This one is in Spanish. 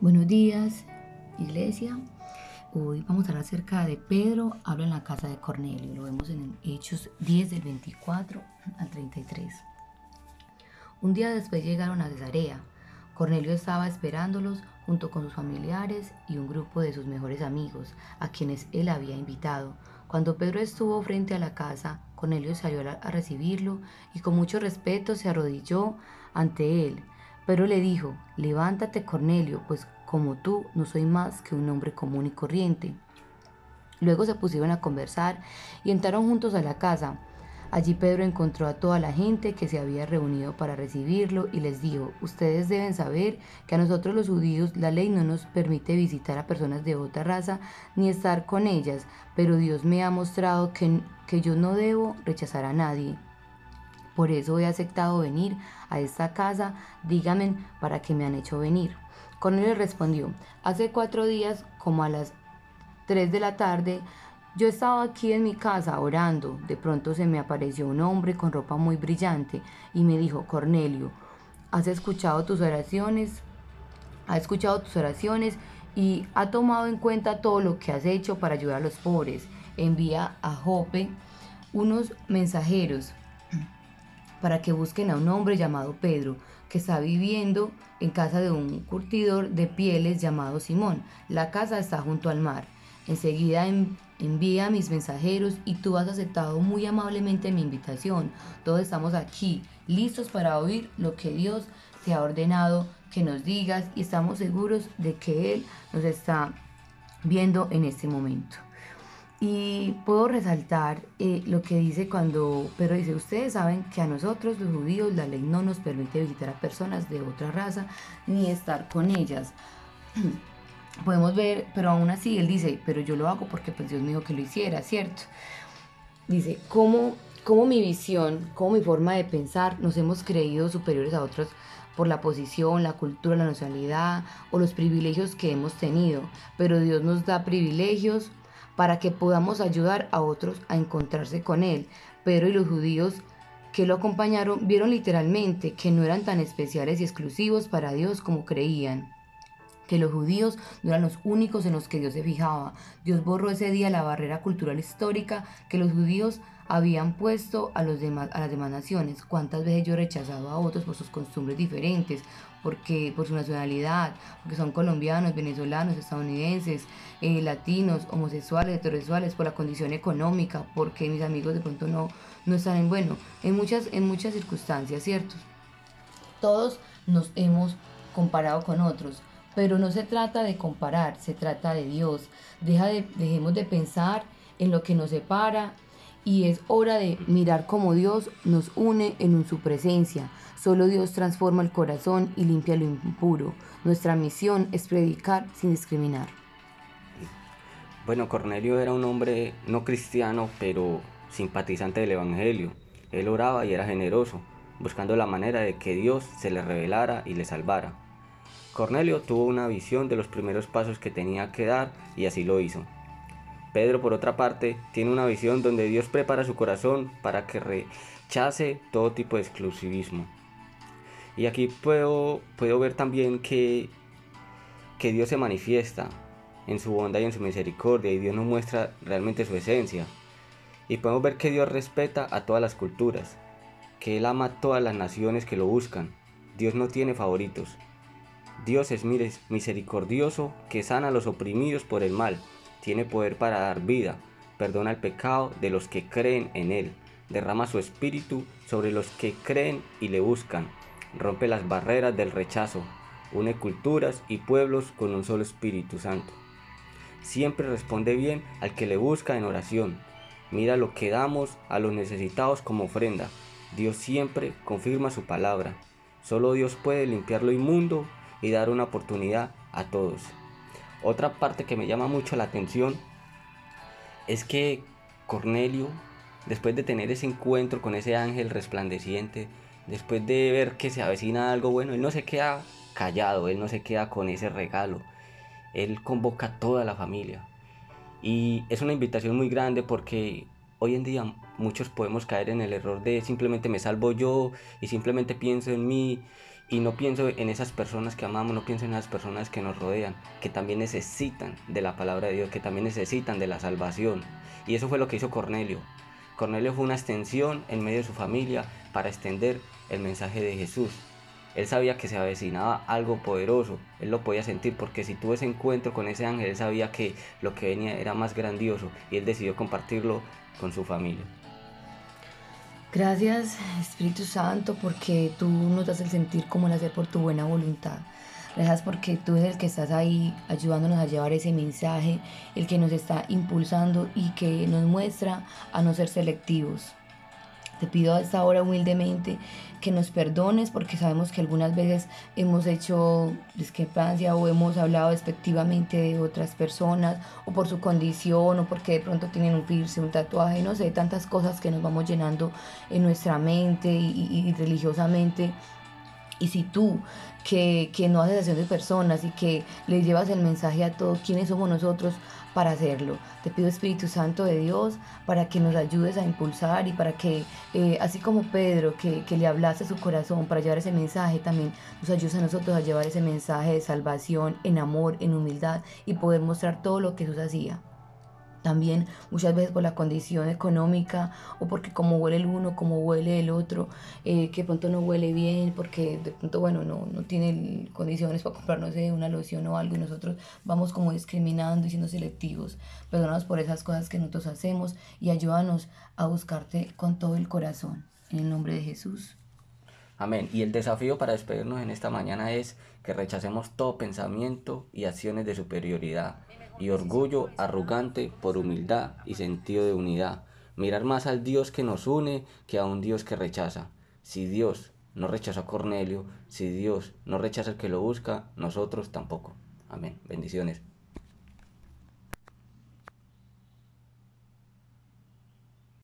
Buenos días, iglesia. Hoy vamos a hablar acerca de Pedro, habla en la casa de Cornelio. Lo vemos en Hechos 10 del 24 al 33. Un día después llegaron a Cesarea. Cornelio estaba esperándolos junto con sus familiares y un grupo de sus mejores amigos, a quienes él había invitado. Cuando Pedro estuvo frente a la casa, Cornelio salió a recibirlo y con mucho respeto se arrodilló ante él. Pero le dijo, levántate Cornelio, pues como tú no soy más que un hombre común y corriente. Luego se pusieron a conversar y entraron juntos a la casa. Allí Pedro encontró a toda la gente que se había reunido para recibirlo y les dijo, ustedes deben saber que a nosotros los judíos la ley no nos permite visitar a personas de otra raza ni estar con ellas, pero Dios me ha mostrado que, que yo no debo rechazar a nadie. Por eso he aceptado venir a esta casa, díganme para qué me han hecho venir. Cornelio respondió, hace cuatro días, como a las tres de la tarde, yo estaba aquí en mi casa orando. De pronto se me apareció un hombre con ropa muy brillante y me dijo, Cornelio, ¿has escuchado tus oraciones? Ha escuchado tus oraciones y ha tomado en cuenta todo lo que has hecho para ayudar a los pobres. Envía a Jope unos mensajeros para que busquen a un hombre llamado Pedro, que está viviendo en casa de un curtidor de pieles llamado Simón. La casa está junto al mar. Enseguida envía a mis mensajeros y tú has aceptado muy amablemente mi invitación. Todos estamos aquí, listos para oír lo que Dios te ha ordenado que nos digas y estamos seguros de que Él nos está viendo en este momento. Y puedo resaltar eh, lo que dice cuando Pedro dice, ustedes saben que a nosotros los judíos la ley no nos permite visitar a personas de otra raza ni estar con ellas. Podemos ver, pero aún así él dice, pero yo lo hago porque pues Dios me dijo que lo hiciera, ¿cierto? Dice, ¿cómo, cómo mi visión, cómo mi forma de pensar nos hemos creído superiores a otros por la posición, la cultura, la nacionalidad o los privilegios que hemos tenido? Pero Dios nos da privilegios para que podamos ayudar a otros a encontrarse con Él. Pedro y los judíos que lo acompañaron vieron literalmente que no eran tan especiales y exclusivos para Dios como creían que los judíos no eran los únicos en los que Dios se fijaba. Dios borró ese día la barrera cultural histórica que los judíos habían puesto a, los demás, a las demás naciones. ¿Cuántas veces yo he rechazado a otros por sus costumbres diferentes, porque por su nacionalidad, porque son colombianos, venezolanos, estadounidenses, eh, latinos, homosexuales, heterosexuales, por la condición económica, porque mis amigos de pronto no, no están en bueno, en muchas, en muchas circunstancias, ¿cierto? Todos nos hemos comparado con otros, pero no se trata de comparar, se trata de Dios. Deja de, dejemos de pensar en lo que nos separa y es hora de mirar cómo Dios nos une en su presencia. Solo Dios transforma el corazón y limpia lo impuro. Nuestra misión es predicar sin discriminar. Bueno, Cornelio era un hombre no cristiano, pero simpatizante del Evangelio. Él oraba y era generoso, buscando la manera de que Dios se le revelara y le salvara. Cornelio tuvo una visión de los primeros pasos que tenía que dar y así lo hizo. Pedro, por otra parte, tiene una visión donde Dios prepara su corazón para que rechace todo tipo de exclusivismo. Y aquí puedo, puedo ver también que, que Dios se manifiesta en su bondad y en su misericordia y Dios nos muestra realmente su esencia. Y podemos ver que Dios respeta a todas las culturas, que Él ama a todas las naciones que lo buscan. Dios no tiene favoritos. Dios es misericordioso que sana a los oprimidos por el mal tiene poder para dar vida, perdona el pecado de los que creen en Él, derrama su espíritu sobre los que creen y le buscan, rompe las barreras del rechazo, une culturas y pueblos con un solo Espíritu Santo. Siempre responde bien al que le busca en oración. Mira lo que damos a los necesitados como ofrenda. Dios siempre confirma su palabra. Solo Dios puede limpiar lo inmundo y dar una oportunidad a todos. Otra parte que me llama mucho la atención es que Cornelio, después de tener ese encuentro con ese ángel resplandeciente, después de ver que se avecina algo bueno, él no se queda callado, él no se queda con ese regalo, él convoca a toda la familia. Y es una invitación muy grande porque hoy en día muchos podemos caer en el error de simplemente me salvo yo y simplemente pienso en mí Y no pienso en esas personas que amamos, no pienso en esas personas que nos rodean, que también necesitan de la palabra de Dios, que también necesitan de la salvación. Y eso fue lo que hizo Cornelio. Cornelio fue una extensión en medio de su familia para extender el mensaje de Jesús. Él sabía que se avecinaba algo poderoso, él lo podía sentir porque si tuvo ese encuentro con ese ángel, él sabía que lo que venía era más grandioso y él decidió compartirlo con su familia. Gracias Espíritu Santo porque tú nos das el sentir como el hacer por tu buena voluntad. Gracias porque tú eres el que estás ahí ayudándonos a llevar ese mensaje, el que nos está impulsando y que nos muestra a no ser selectivos. Te pido a esta hora humildemente que nos perdones porque sabemos que algunas veces hemos hecho discrepancia o hemos hablado despectivamente de otras personas o por su condición o porque de pronto tienen un piercing, un tatuaje, no sé, tantas cosas que nos vamos llenando en nuestra mente y, y religiosamente. Y si tú que, que no haces acción de personas y que le llevas el mensaje a todos, ¿quiénes somos nosotros para hacerlo? Te pido Espíritu Santo de Dios para que nos ayudes a impulsar y para que, eh, así como Pedro, que, que le hablaste a su corazón para llevar ese mensaje, también nos ayudes a nosotros a llevar ese mensaje de salvación en amor, en humildad y poder mostrar todo lo que Jesús hacía también muchas veces por la condición económica o porque como huele el uno, como huele el otro, eh, que pronto no huele bien, porque de pronto, bueno, no, no tiene condiciones para comprarnos una loción o algo y nosotros vamos como discriminando y siendo selectivos. Perdónanos por esas cosas que nosotros hacemos y ayúdanos a buscarte con todo el corazón. En el nombre de Jesús. Amén. Y el desafío para despedirnos en esta mañana es que rechacemos todo pensamiento y acciones de superioridad y orgullo arrogante por humildad y sentido de unidad. Mirar más al Dios que nos une que a un Dios que rechaza. Si Dios no rechaza a Cornelio, si Dios no rechaza al que lo busca, nosotros tampoco. Amén. Bendiciones.